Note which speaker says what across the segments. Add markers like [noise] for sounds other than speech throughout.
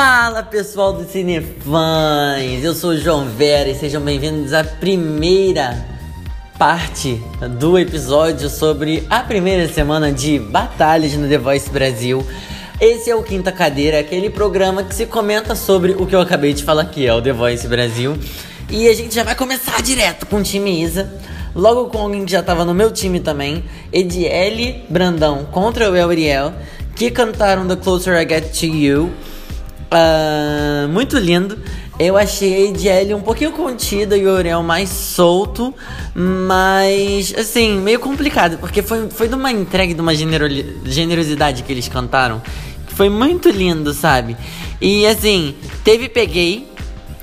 Speaker 1: Fala pessoal do Cinefãs, eu sou o João Vera e sejam bem-vindos à primeira parte do episódio sobre a primeira semana de batalhas no The Voice Brasil. Esse é o Quinta Cadeira, aquele programa que se comenta sobre o que eu acabei de falar aqui, é o The Voice Brasil. E a gente já vai começar direto com o time Isa. Logo com alguém que já estava no meu time também, Ediele Brandão contra o Elriel, que cantaram The Closer I Get to You. Uh, muito lindo. Eu achei Ellie um pouquinho contida e o Aurel mais solto, mas assim, meio complicado, porque foi, foi de uma entrega, de uma generosidade que eles cantaram. Foi muito lindo, sabe? E assim, teve peguei,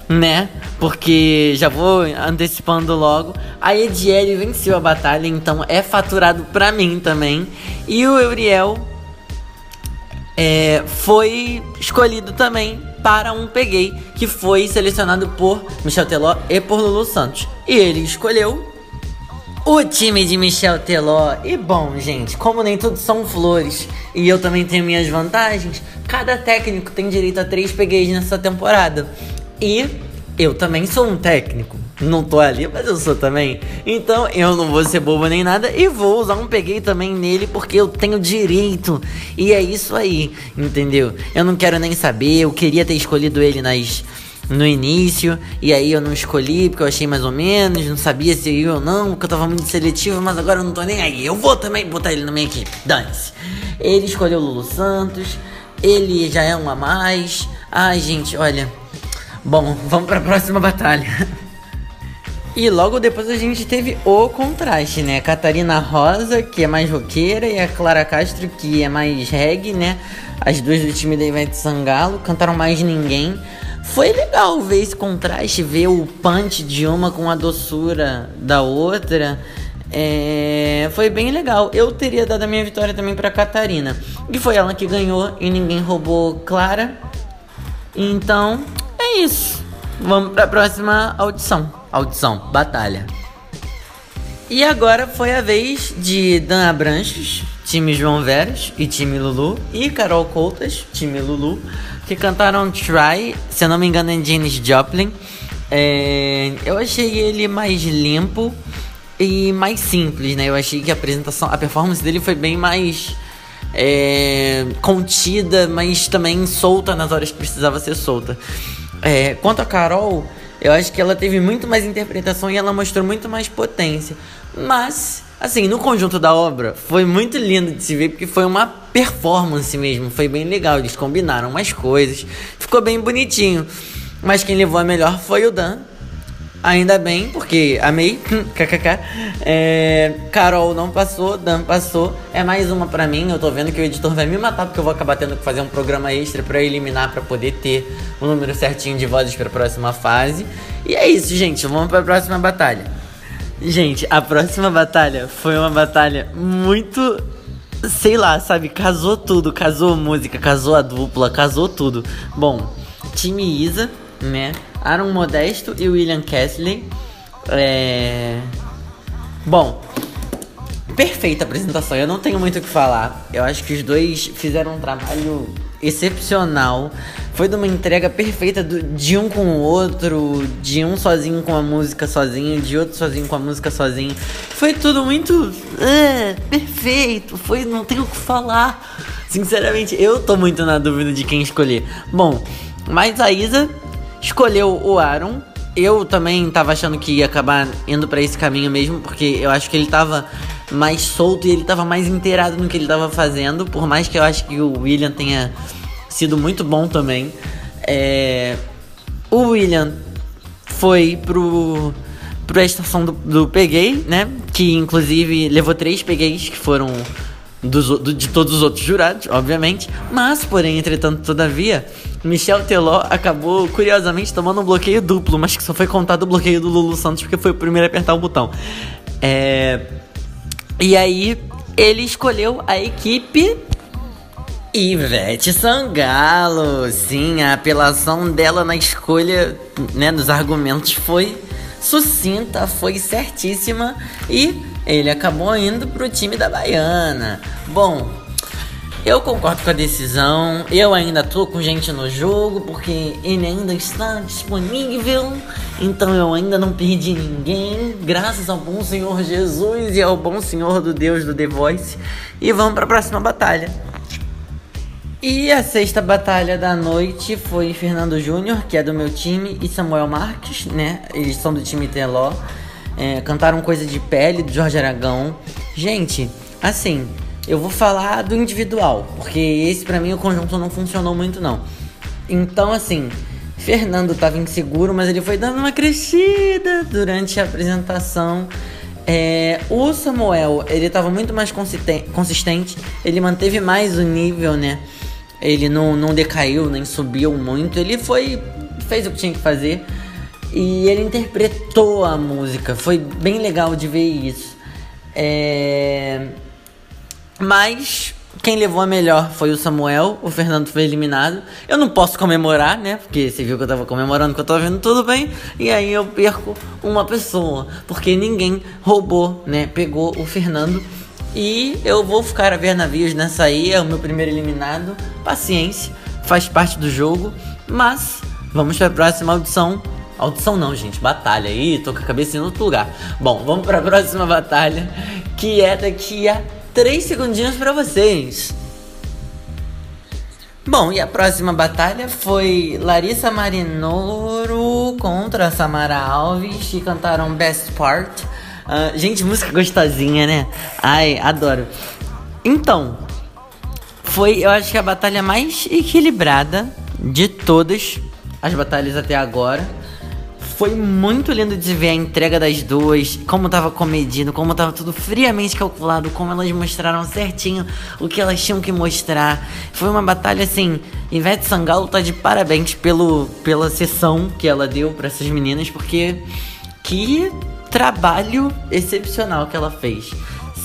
Speaker 1: né? Porque já vou antecipando logo. A Ediele venceu a batalha, então é faturado pra mim também. E o Euriel é, foi escolhido também para um Peguei, que foi selecionado por Michel Teló e por Lulu Santos. E ele escolheu o time de Michel Teló. E bom, gente, como nem tudo são flores e eu também tenho minhas vantagens, cada técnico tem direito a três Pegueis nessa temporada. E eu também sou um técnico. Não tô ali, mas eu sou também. Então eu não vou ser bobo nem nada e vou usar um peguei também nele porque eu tenho direito. E é isso aí, entendeu? Eu não quero nem saber, eu queria ter escolhido ele nas no início, e aí eu não escolhi porque eu achei mais ou menos, não sabia se eu ia ou não, porque eu tava muito seletivo, mas agora eu não tô nem aí. Eu vou também botar ele na minha equipe. Dane-se. Ele escolheu o Lulu Santos, ele já é um a mais. Ai, gente, olha. Bom, vamos para a próxima batalha. [laughs] E logo depois a gente teve o contraste, né? Catarina Rosa, que é mais roqueira, e a Clara Castro, que é mais reggae, né? As duas do time da Ivete Sangalo cantaram mais ninguém. Foi legal ver esse contraste, ver o punch de uma com a doçura da outra. É... Foi bem legal. Eu teria dado a minha vitória também para Catarina. E foi ela que ganhou e ninguém roubou Clara. Então, é isso. Vamos para a próxima audição. Audição, batalha. E agora foi a vez de Dan Abranches, time João Veras e time Lulu, e Carol Coutas, time Lulu, que cantaram Try, se eu não me engano, em Janis Joplin. É, eu achei ele mais limpo e mais simples, né? Eu achei que a apresentação, a performance dele foi bem mais é, contida, mas também solta nas horas que precisava ser solta. É, quanto a Carol, eu acho que ela teve muito mais interpretação e ela mostrou muito mais potência. Mas, assim, no conjunto da obra, foi muito lindo de se ver porque foi uma performance mesmo. Foi bem legal. Eles combinaram umas coisas, ficou bem bonitinho. Mas quem levou a melhor foi o Dan. Ainda bem, porque amei. KKK. É, Carol não passou, Dan passou. É mais uma pra mim. Eu tô vendo que o editor vai me matar porque eu vou acabar tendo que fazer um programa extra pra eliminar, pra poder ter o um número certinho de vozes pra próxima fase. E é isso, gente. Vamos pra próxima batalha. Gente, a próxima batalha foi uma batalha muito. Sei lá, sabe? Casou tudo. Casou música, casou a dupla, casou tudo. Bom, time Isa, né? Aaron Modesto e William Kesley. É... Bom, perfeita apresentação. Eu não tenho muito o que falar. Eu acho que os dois fizeram um trabalho excepcional. Foi de uma entrega perfeita do, de um com o outro, de um sozinho com a música sozinho, de outro sozinho com a música sozinho. Foi tudo muito é, perfeito. Foi, não tenho o que falar. Sinceramente, eu tô muito na dúvida de quem escolher. Bom, mas a Isa escolheu o Aaron. Eu também tava achando que ia acabar indo para esse caminho mesmo, porque eu acho que ele tava mais solto e ele tava mais inteirado no que ele tava fazendo, por mais que eu acho que o William tenha sido muito bom também. É... O William foi pro pra estação do, do Peguei, né? Que inclusive levou três Pegueis que foram dos, do, de todos os outros jurados, obviamente. Mas, porém, entretanto, todavia, Michel Teló acabou, curiosamente, tomando um bloqueio duplo, mas que só foi contado o bloqueio do Lulu Santos porque foi o primeiro a apertar o botão. É... E aí, ele escolheu a equipe Ivete Sangalo. Sim, a apelação dela na escolha, né, dos argumentos foi sucinta, foi certíssima e ele acabou indo pro time da Baiana. Bom, Eu concordo com a decisão. Eu ainda tô com gente no jogo porque ele ainda está disponível. Então eu ainda não perdi ninguém, graças ao bom Senhor Jesus e ao bom Senhor do Deus do The Voice. E vamos para a próxima batalha. E a sexta batalha da noite foi Fernando Júnior, que é do meu time, e Samuel Marques, né? Eles são do time Teló. É, cantaram Coisa de Pele, do Jorge Aragão. Gente, assim, eu vou falar do individual, porque esse para mim o conjunto não funcionou muito não. Então assim, Fernando tava inseguro, mas ele foi dando uma crescida durante a apresentação. É, o Samuel, ele tava muito mais consistente, ele manteve mais o nível, né? Ele não, não decaiu, nem subiu muito, ele foi fez o que tinha que fazer e ele interpretou a música. Foi bem legal de ver isso. É... Mas quem levou a melhor foi o Samuel, o Fernando foi eliminado. Eu não posso comemorar, né? Porque você viu que eu tava comemorando que eu tava vendo tudo bem. E aí eu perco uma pessoa. Porque ninguém roubou, né? Pegou o Fernando. E eu vou ficar a ver navios nessa aí. É o meu primeiro eliminado. Paciência, faz parte do jogo. Mas vamos para a próxima audição. Audição não, gente, batalha aí, tô com a cabeça em outro lugar. Bom, vamos para a próxima batalha, que é daqui a três segundinhos para vocês. Bom, e a próxima batalha foi Larissa Marinoro contra Samara Alves, que cantaram Best Part. Uh, gente, música gostosinha, né? Ai, adoro. Então, foi, eu acho que a batalha mais equilibrada de todas as batalhas até agora. Foi muito lindo de ver a entrega das duas, como tava comedido, como tava tudo friamente calculado, como elas mostraram certinho o que elas tinham que mostrar. Foi uma batalha assim. Ivete Sangalo tá de parabéns pelo, pela sessão que ela deu para essas meninas, porque que trabalho excepcional que ela fez.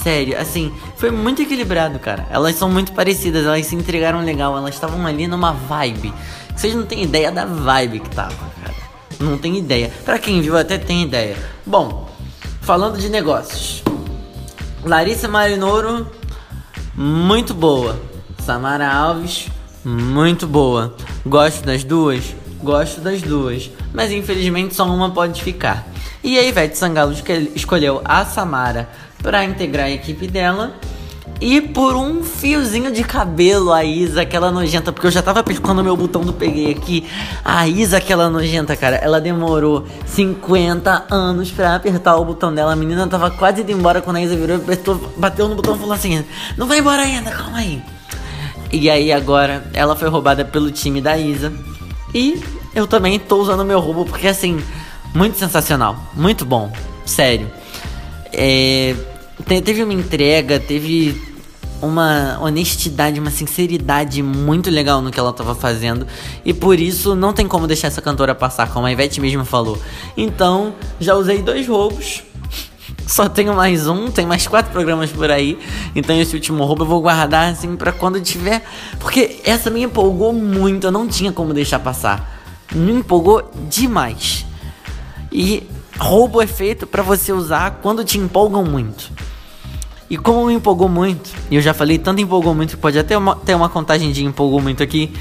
Speaker 1: Sério, assim, foi muito equilibrado, cara. Elas são muito parecidas, elas se entregaram legal, elas estavam ali numa vibe. Vocês não têm ideia da vibe que tava. Não tem ideia. Para quem viu até tem ideia. Bom, falando de negócios. Larissa Marinoro, muito boa. Samara Alves, muito boa. Gosto das duas? Gosto das duas. Mas infelizmente só uma pode ficar. E a Ivete Sangalo escolheu a Samara para integrar a equipe dela e por um fiozinho de cabelo, a Isa, aquela nojenta, porque eu já tava pescando meu botão do peguei aqui. A Isa, aquela nojenta, cara, ela demorou 50 anos pra apertar o botão dela. A menina tava quase indo embora quando a Isa virou, apertou, bateu no botão e falou assim: Não vai embora ainda, calma aí. E aí agora ela foi roubada pelo time da Isa. E eu também tô usando meu roubo porque assim, muito sensacional, muito bom, sério. É, teve uma entrega, teve uma honestidade, uma sinceridade muito legal no que ela tava fazendo. E por isso não tem como deixar essa cantora passar, como a Ivete mesmo falou. Então, já usei dois roubos. [laughs] Só tenho mais um, tem mais quatro programas por aí. Então esse último roubo eu vou guardar assim para quando tiver. Porque essa me empolgou muito, eu não tinha como deixar passar. Me empolgou demais. E roubo é feito para você usar quando te empolgam muito. E como me empolgou muito, e eu já falei tanto empolgou muito que pode até uma, ter uma contagem de empolgou muito aqui,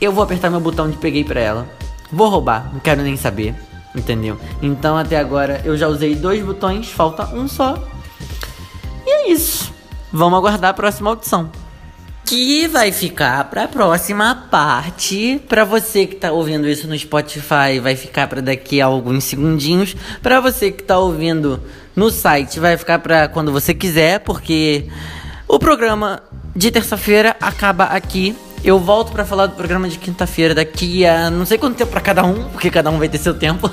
Speaker 1: eu vou apertar meu botão de peguei pra ela. Vou roubar, não quero nem saber, entendeu? Então até agora eu já usei dois botões, falta um só. E é isso. Vamos aguardar a próxima audição que vai ficar para a próxima parte. Para você que tá ouvindo isso no Spotify, vai ficar para daqui a alguns segundinhos. Para você que tá ouvindo no site, vai ficar para quando você quiser, porque o programa de terça-feira acaba aqui. Eu volto para falar do programa de quinta-feira daqui a não sei quanto tempo para cada um, porque cada um vai ter seu tempo.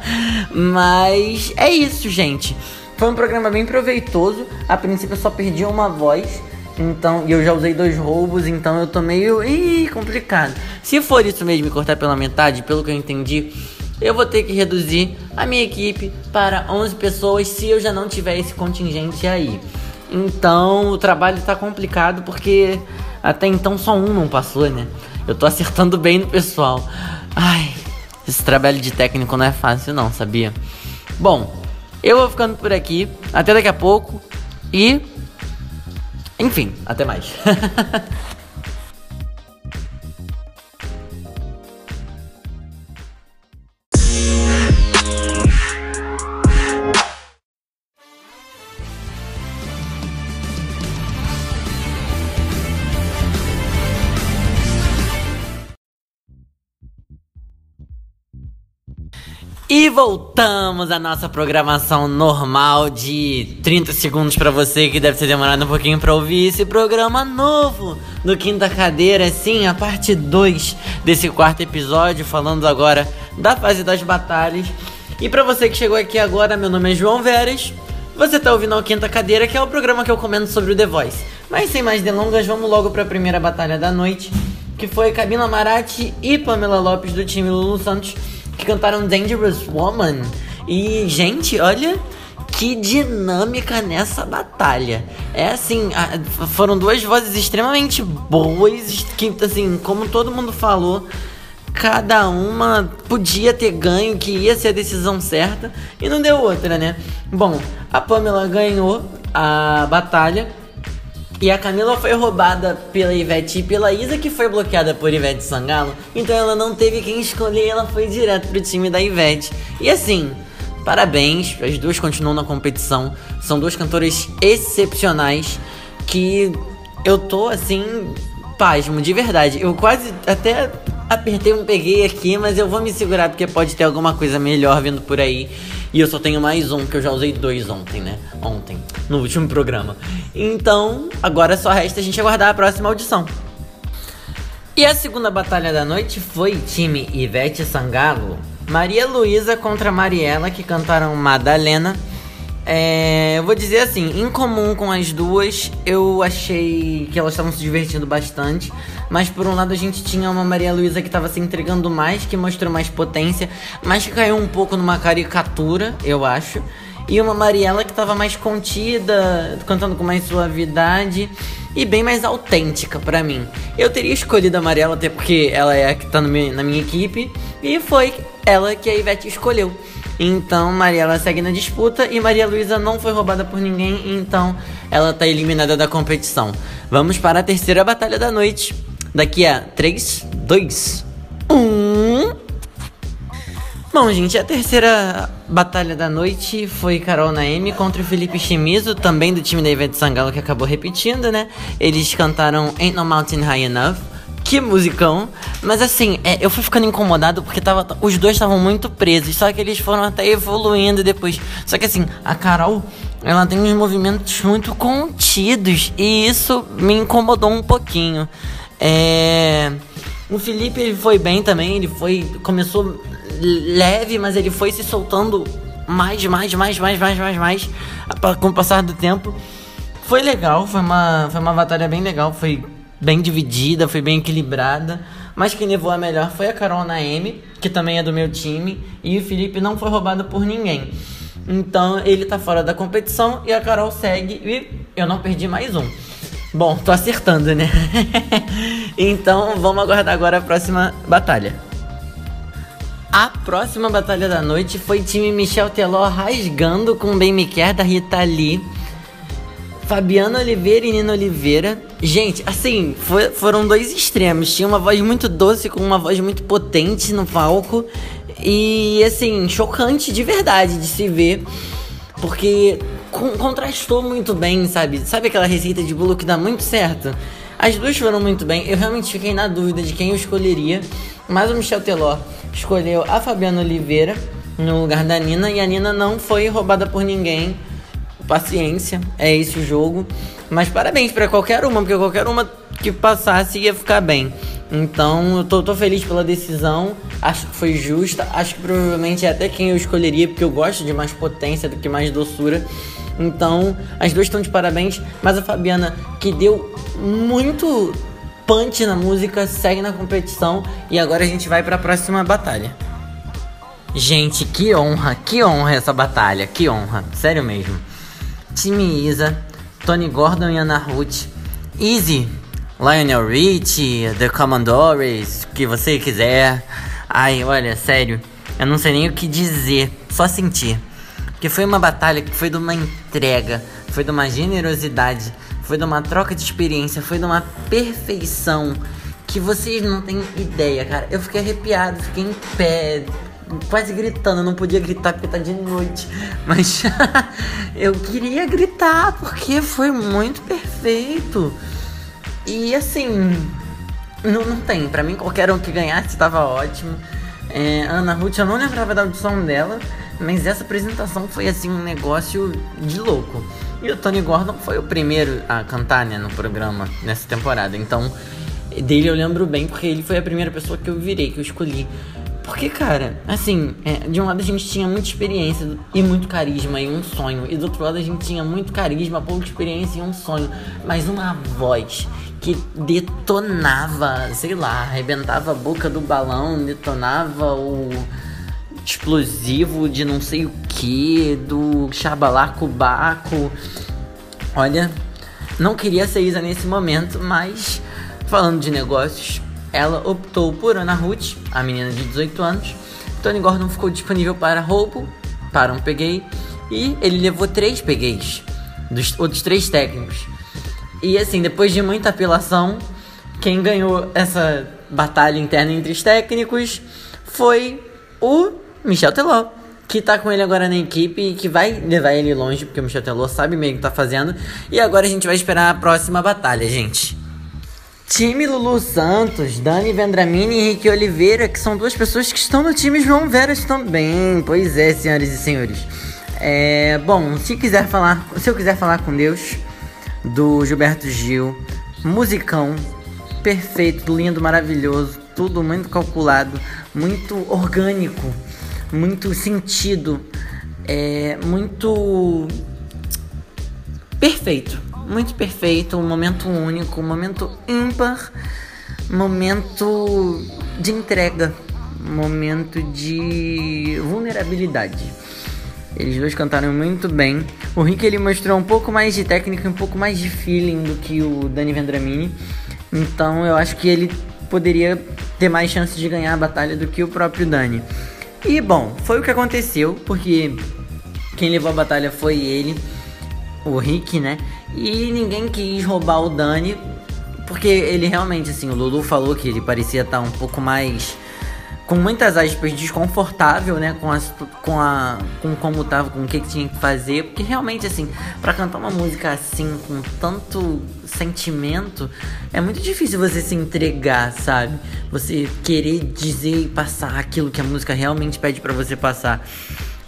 Speaker 1: [laughs] Mas é isso, gente. Foi um programa bem proveitoso. A princípio eu só perdi uma voz. Então, e eu já usei dois roubos, então eu tô meio ih, complicado. Se for isso mesmo, me cortar pela metade, pelo que eu entendi, eu vou ter que reduzir a minha equipe para 11 pessoas se eu já não tiver esse contingente aí. Então, o trabalho tá complicado porque até então só um não passou, né? Eu tô acertando bem no pessoal. Ai, esse trabalho de técnico não é fácil não, sabia? Bom, eu vou ficando por aqui. Até daqui a pouco. E Enfim, até mais. [laughs] E voltamos à nossa programação normal de 30 segundos para você que deve ter demorado um pouquinho para ouvir esse programa novo do Quinta Cadeira, sim, a parte 2 desse quarto episódio, falando agora da fase das batalhas. E para você que chegou aqui agora, meu nome é João Veras. Você tá ouvindo o Quinta Cadeira, que é o programa que eu comento sobre o The Voice. Mas sem mais delongas, vamos logo para a primeira batalha da noite, que foi Camila Marati e Pamela Lopes do time Lulu Santos que cantaram Dangerous Woman. E, gente, olha que dinâmica nessa batalha. É assim, foram duas vozes extremamente boas, que, assim, como todo mundo falou, cada uma podia ter ganho, que ia ser a decisão certa, e não deu outra, né? Bom, a Pamela ganhou a batalha e a Camila foi roubada pela Ivete e pela Isa, que foi bloqueada por Ivete Sangalo. Então ela não teve quem escolher, ela foi direto pro time da Ivete. E assim, parabéns, as duas continuam na competição. São duas cantoras excepcionais que eu tô assim, pasmo, de verdade. Eu quase até apertei um peguei aqui, mas eu vou me segurar porque pode ter alguma coisa melhor vindo por aí. E eu só tenho mais um, que eu já usei dois ontem, né? Ontem, no último programa. Então, agora só resta a gente aguardar a próxima audição. E a segunda batalha da noite foi time Ivete Sangalo, Maria Luísa contra Mariela, que cantaram Madalena. É, eu vou dizer assim, em comum com as duas, eu achei que elas estavam se divertindo bastante. Mas por um lado a gente tinha uma Maria Luísa que estava se entregando mais, que mostrou mais potência, mas que caiu um pouco numa caricatura, eu acho. E uma Mariela que estava mais contida, cantando com mais suavidade e bem mais autêntica para mim. Eu teria escolhido a Mariela até porque ela é a que tá na minha equipe e foi ela que a Ivete escolheu. Então Mariela segue na disputa e Maria Luísa não foi roubada por ninguém, então ela tá eliminada da competição. Vamos para a terceira batalha da noite. Daqui a 3, 2, 1. Bom, gente, a terceira batalha da noite foi Carol Naemi contra o Felipe Chimizo, também do time da Ivete Sangalo, que acabou repetindo, né? Eles cantaram Ain't No Mountain High Enough. Que musicão. Mas assim, é, eu fui ficando incomodado porque tava, os dois estavam muito presos. Só que eles foram até evoluindo depois. Só que assim, a Carol, ela tem uns movimentos muito contidos. E isso me incomodou um pouquinho. É... O Felipe ele foi bem também. Ele foi. Começou leve, mas ele foi se soltando mais, mais, mais, mais, mais, mais, mais com o passar do tempo. Foi legal, foi uma, foi uma batalha bem legal, foi bem dividida, foi bem equilibrada. Mas quem levou a melhor foi a Carol Naemi, que também é do meu time, e o Felipe não foi roubado por ninguém. Então ele tá fora da competição e a Carol segue e eu não perdi mais um. Bom, tô acertando, né? [laughs] então vamos aguardar agora a próxima batalha. A próxima batalha da noite foi time Michel Teló rasgando com Me Quer da Rita Lee. Fabiana Oliveira e Nina Oliveira. Gente, assim, foi, foram dois extremos. Tinha uma voz muito doce com uma voz muito potente no palco. E, assim, chocante de verdade de se ver. Porque contrastou muito bem, sabe? Sabe aquela receita de bolo que dá muito certo? As duas foram muito bem. Eu realmente fiquei na dúvida de quem eu escolheria. Mas o Michel Teló escolheu a Fabiana Oliveira no lugar da Nina e a Nina não foi roubada por ninguém. Paciência, é esse o jogo. Mas parabéns para qualquer uma, porque qualquer uma que passasse ia ficar bem. Então eu tô, tô, feliz pela decisão, acho que foi justa, acho que provavelmente é até quem eu escolheria, porque eu gosto de mais potência do que mais doçura. Então as duas estão de parabéns, mas a Fabiana, que deu muito punch na música, segue na competição e agora a gente vai para a próxima batalha. Gente, que honra, que honra essa batalha, que honra, sério mesmo. Time Isa, Tony Gordon e Ana Ruth, Easy, Lionel Richie, The Commodores, o que você quiser. Ai, olha, sério, eu não sei nem o que dizer, só sentir. Que foi uma batalha que foi de uma entrega, foi de uma generosidade, foi de uma troca de experiência, foi de uma perfeição que vocês não têm ideia, cara. Eu fiquei arrepiado, fiquei em pé, quase gritando. Eu não podia gritar porque tá de noite, mas [laughs] eu queria gritar porque foi muito perfeito. E assim, não, não tem. Pra mim, qualquer um que ganhasse tava ótimo. É, Ana Ruth, eu não lembrava da audição dela, mas essa apresentação foi assim um negócio de louco. E o Tony Gordon foi o primeiro a cantar né, no programa nessa temporada. Então, dele eu lembro bem porque ele foi a primeira pessoa que eu virei, que eu escolhi. Porque, cara, assim, é, de um lado a gente tinha muita experiência e muito carisma e um sonho. E do outro lado a gente tinha muito carisma, pouca experiência e um sonho. Mas uma voz que detonava, sei lá, arrebentava a boca do balão, detonava o explosivo de não sei o que, do chabalaco baco. Olha, não queria ser Isa nesse momento, mas falando de negócios, ela optou por Ana Ruth, a menina de 18 anos. Tony Gordon ficou disponível para roubo, para um peguei, e ele levou três pegueis dos outros três técnicos. E assim, depois de muita apelação, quem ganhou essa batalha interna entre os técnicos foi o Michel Teló, que tá com ele agora na equipe e que vai levar ele longe, porque o Michel Teló sabe meio o que tá fazendo. E agora a gente vai esperar a próxima batalha, gente. Time Lulu Santos, Dani Vendramini e Henrique Oliveira, que são duas pessoas que estão no time João Veras também. Pois é, senhoras e senhores. É, bom, se quiser falar, se eu quiser falar com Deus, do Gilberto Gil. Musicão, perfeito, lindo, maravilhoso, tudo muito calculado, muito orgânico, muito sentido, é, muito perfeito, muito perfeito, um momento único, um momento ímpar, momento de entrega, momento de vulnerabilidade. Eles dois cantaram muito bem. O Rick ele mostrou um pouco mais de técnica, um pouco mais de feeling do que o Dani Vendramini. Então eu acho que ele poderia ter mais chances de ganhar a batalha do que o próprio Dani. E bom, foi o que aconteceu, porque quem levou a batalha foi ele, o Rick, né? E ninguém quis roubar o Dani, porque ele realmente, assim, o Lulu falou que ele parecia estar um pouco mais com muitas aspas, desconfortável, né? Com, a, com, a, com como tava, com o que, que tinha que fazer. Porque realmente, assim, para cantar uma música assim, com tanto sentimento, é muito difícil você se entregar, sabe? Você querer dizer e passar aquilo que a música realmente pede para você passar.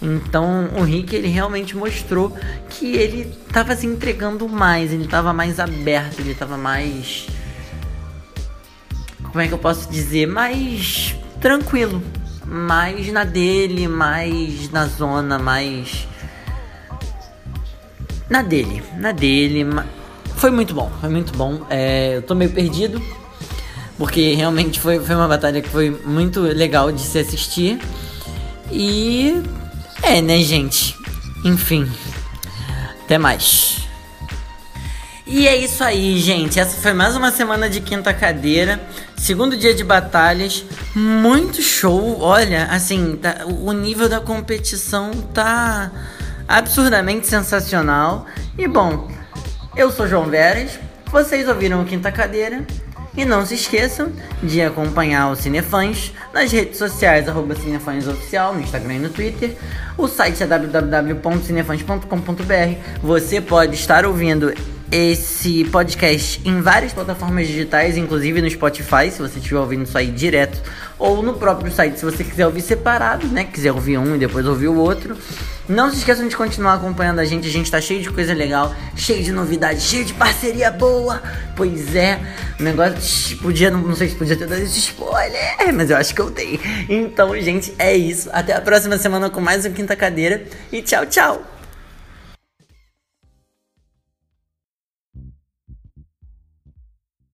Speaker 1: Então o Rick ele realmente mostrou que ele tava se entregando mais, ele tava mais aberto, ele tava mais. Como é que eu posso dizer? Mais tranquilo. Mais na dele, mais na zona, mais. Na dele, na dele. Foi muito bom, foi muito bom. É, eu tô meio perdido, porque realmente foi, foi uma batalha que foi muito legal de se assistir. E. É, né, gente? Enfim. Até mais. E é isso aí, gente. Essa foi mais uma semana de quinta cadeira. Segundo dia de batalhas. Muito show. Olha, assim, tá, o nível da competição tá absurdamente sensacional. E bom, eu sou João Veras. Vocês ouviram o Quinta Cadeira. E não se esqueçam de acompanhar o Cinefãs nas redes sociais, arroba Cinefãs Oficial, no Instagram e no Twitter. O site é www.cinefãs.com.br. Você pode estar ouvindo esse podcast em várias plataformas digitais, inclusive no Spotify, se você estiver ouvindo isso aí direto, ou no próprio site, se você quiser ouvir separado, né? Quiser ouvir um e depois ouvir o outro. Não se esqueçam de continuar acompanhando a gente, a gente tá cheio de coisa legal, cheio de novidades, cheio de parceria boa. Pois é, o negócio podia, não sei se podia ter dado esse spoiler, [laughs] mas eu acho que eu dei. Então, gente, é isso. Até a próxima semana com mais um Quinta Cadeira e tchau, tchau!